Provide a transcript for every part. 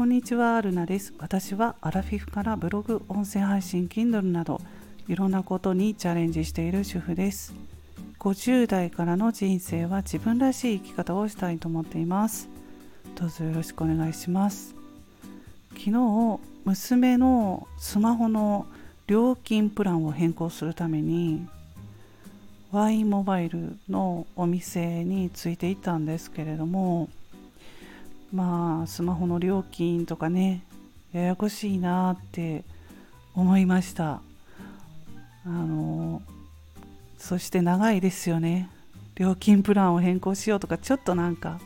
こんにちは、ルナです。私はアラフィフからブログ、音声配信、Kindle などいろんなことにチャレンジしている主婦です。50代からの人生は自分らしい生き方をしたいと思っています。どうぞよろしくお願いします。昨日、娘のスマホの料金プランを変更するために Y モバイルのお店についていったんですけれどもまあスマホの料金とかねややこしいなって思いましたあのそして長いですよね料金プランを変更しようとかちょっとなんか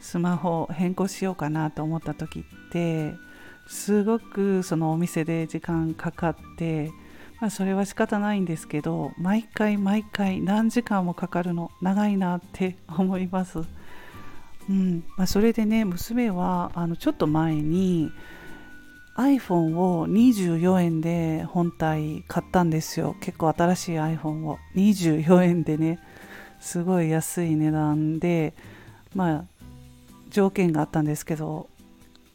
スマホ変更しようかなと思った時ってすごくそのお店で時間かかってまあ、それは仕方ないんですけど毎回毎回何時間もかかるの長いなって思います。うん。まあ、それでね娘はあのちょっと前に iPhone を24円で本体買ったんですよ。結構新しい iPhone を。24円でねすごい安い値段でまあ条件があったんですけど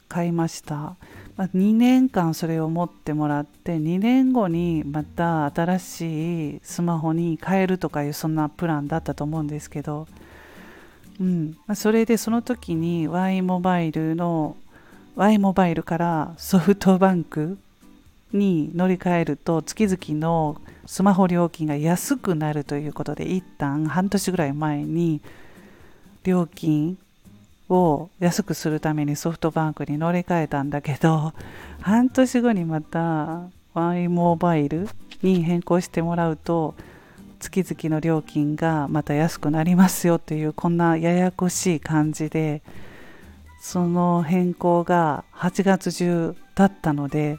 買いました。まあ、2年間それを持ってもらって2年後にまた新しいスマホに変えるとかいうそんなプランだったと思うんですけど、うん。まあ、それでその時に Y モバイルの Y モバイルからソフトバンクに乗り換えると月々のスマホ料金が安くなるということで一旦半年ぐらい前に料金を安くするためにソフトバンクに乗り換えたんだけど 半年後にまた Y モバイルに変更してもらうと月々の料金がまた安くなりますよというこんなややこしい感じでその変更が8月中だったので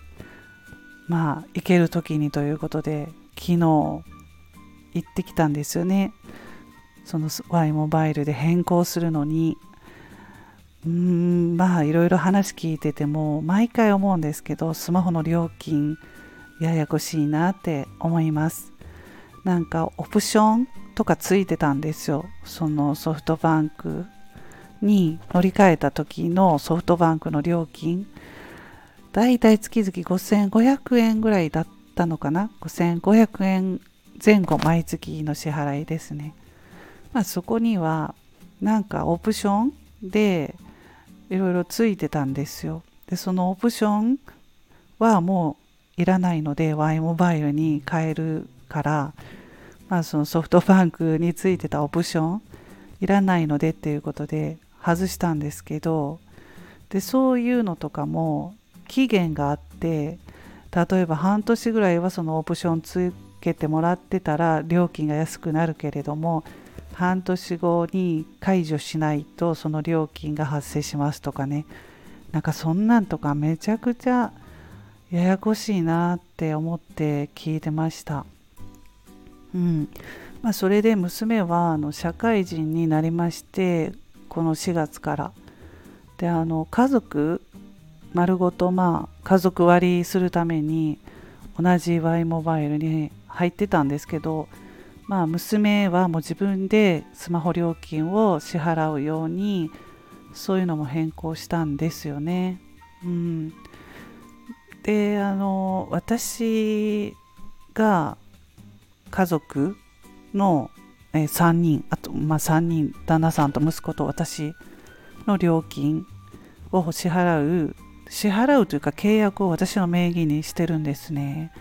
まあ行ける時にということで昨日行ってきたんですよね。その Y モバイルで変更するのに。うーんまあいろいろ話聞いてても毎回思うんですけどスマホの料金ややこしいなって思います。なんかオプションとかついてたんですよ。そのソフトバンクに乗り換えた時のソフトバンクの料金。だいたい月々5500円ぐらいだったのかな。5500円前後毎月の支払いですね。まあそこにはなんかオプションでいろいろついてたんですよ。でそのオプションはもういらないので Y モバイルに変えるから、まあ、そのソフトバンクについてたオプションいらないのでっていうことで外したんですけどでそういうのとかも期限があって例えば半年ぐらいはそのオプションつけてもらってたら料金が安くなるけれども半年後に解除しないとその料金が発生しますとかねなんかそんなんとかめちゃくちゃややこしいなって思って聞いてました。うん。まあ、それで娘はあの社会人になりましてこの4月から。であの家族丸ごとまあ家族割りするために同じ Y モバイルに入ってたんですけどまあ、娘はもう自分でスマホ料金を支払うようにそういうのも変更したんですよね。うん、であの私が家族の、え3人あと、まあ、3人旦那さんと息子と私の料金を支払う支払うというか契約を私の名義にしてるんですね。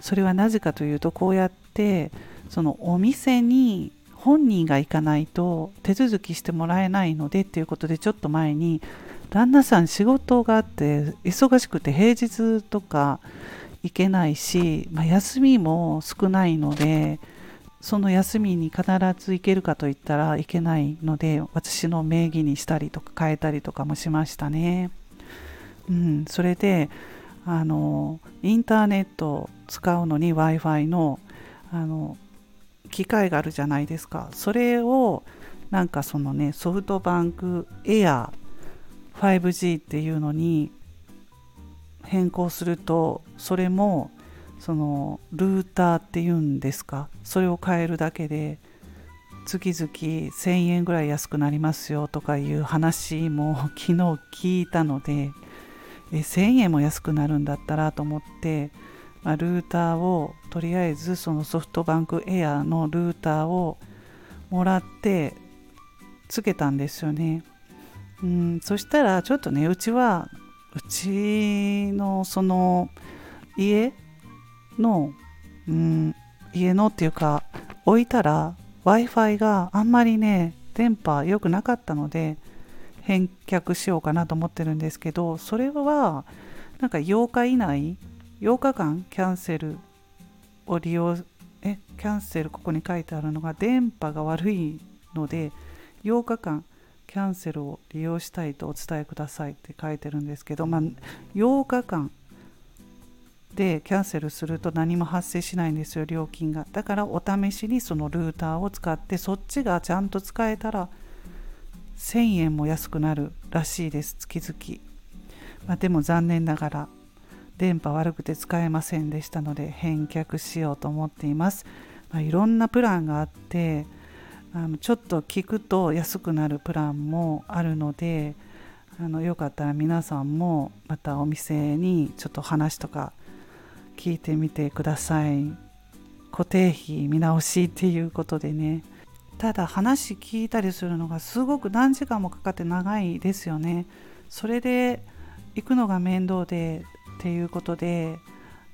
それはなぜかというとこうやってそのお店に本人が行かないと手続きしてもらえないのでっていうことでちょっと前に旦那さん仕事があって忙しくて平日とか行けないし、まあ、休みも少ないのでその休みに必ず行けるかといったらいけないので私の名義にしたりとか変えたりとかもしましたね。うん、それであのインターネットを使うのに w i f i のあの機械があるじゃないですかそれをなんかそのねソフトバンクエア 5G っていうのに変更するとそれもそのルーターっていうんですか？それを変えるだけで月々1000円ぐらい安くなりますよとかいう話も 昨日聞いたのでえ1000円も安くなるんだったらと思って、まあ、ルーターをとりあえずそのソフトバンクエアのルーターをもらってつけたんですよね。うん、そしたらちょっとねうちはうちのその家の、うん、家のっていうか置いたら w i f i があんまりね電波良くなかったので返却しようかなと思ってるんですけどそれはなんか8日以内8日間キャンセルを利用えキャンセルここに書いてあるのが電波が悪いので8日間キャンセルを利用したいとお伝えくださいって書いてるんですけど、まあ、8日間でキャンセルすると何も発生しないんですよ料金が。だからお試しにそのルーターを使ってそっちがちゃんと使えたら1000円も安くなるらしいです月々、まあ、でも残念ながら電波悪くて使えませんでしたので返却しようと思っています、まあ、いろんなプランがあってあのちょっと聞くと安くなるプランもあるのであのよかったら皆さんもまたお店にちょっと話とか聞いてみてください。固定費見直しっていうことでね。ただ話聞いたりするのがすごく何時間もかかって長いですよね。それで行くのが面倒でっていうことで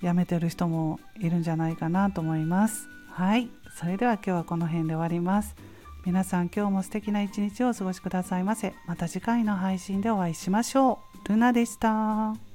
やめてる人もいるんじゃないかなと思います。はい。それでは今日はこの辺で終わります。皆さん今日も素敵な一日をお過ごしくださいませ。また次回の配信でお会いしましょう。ルナでした。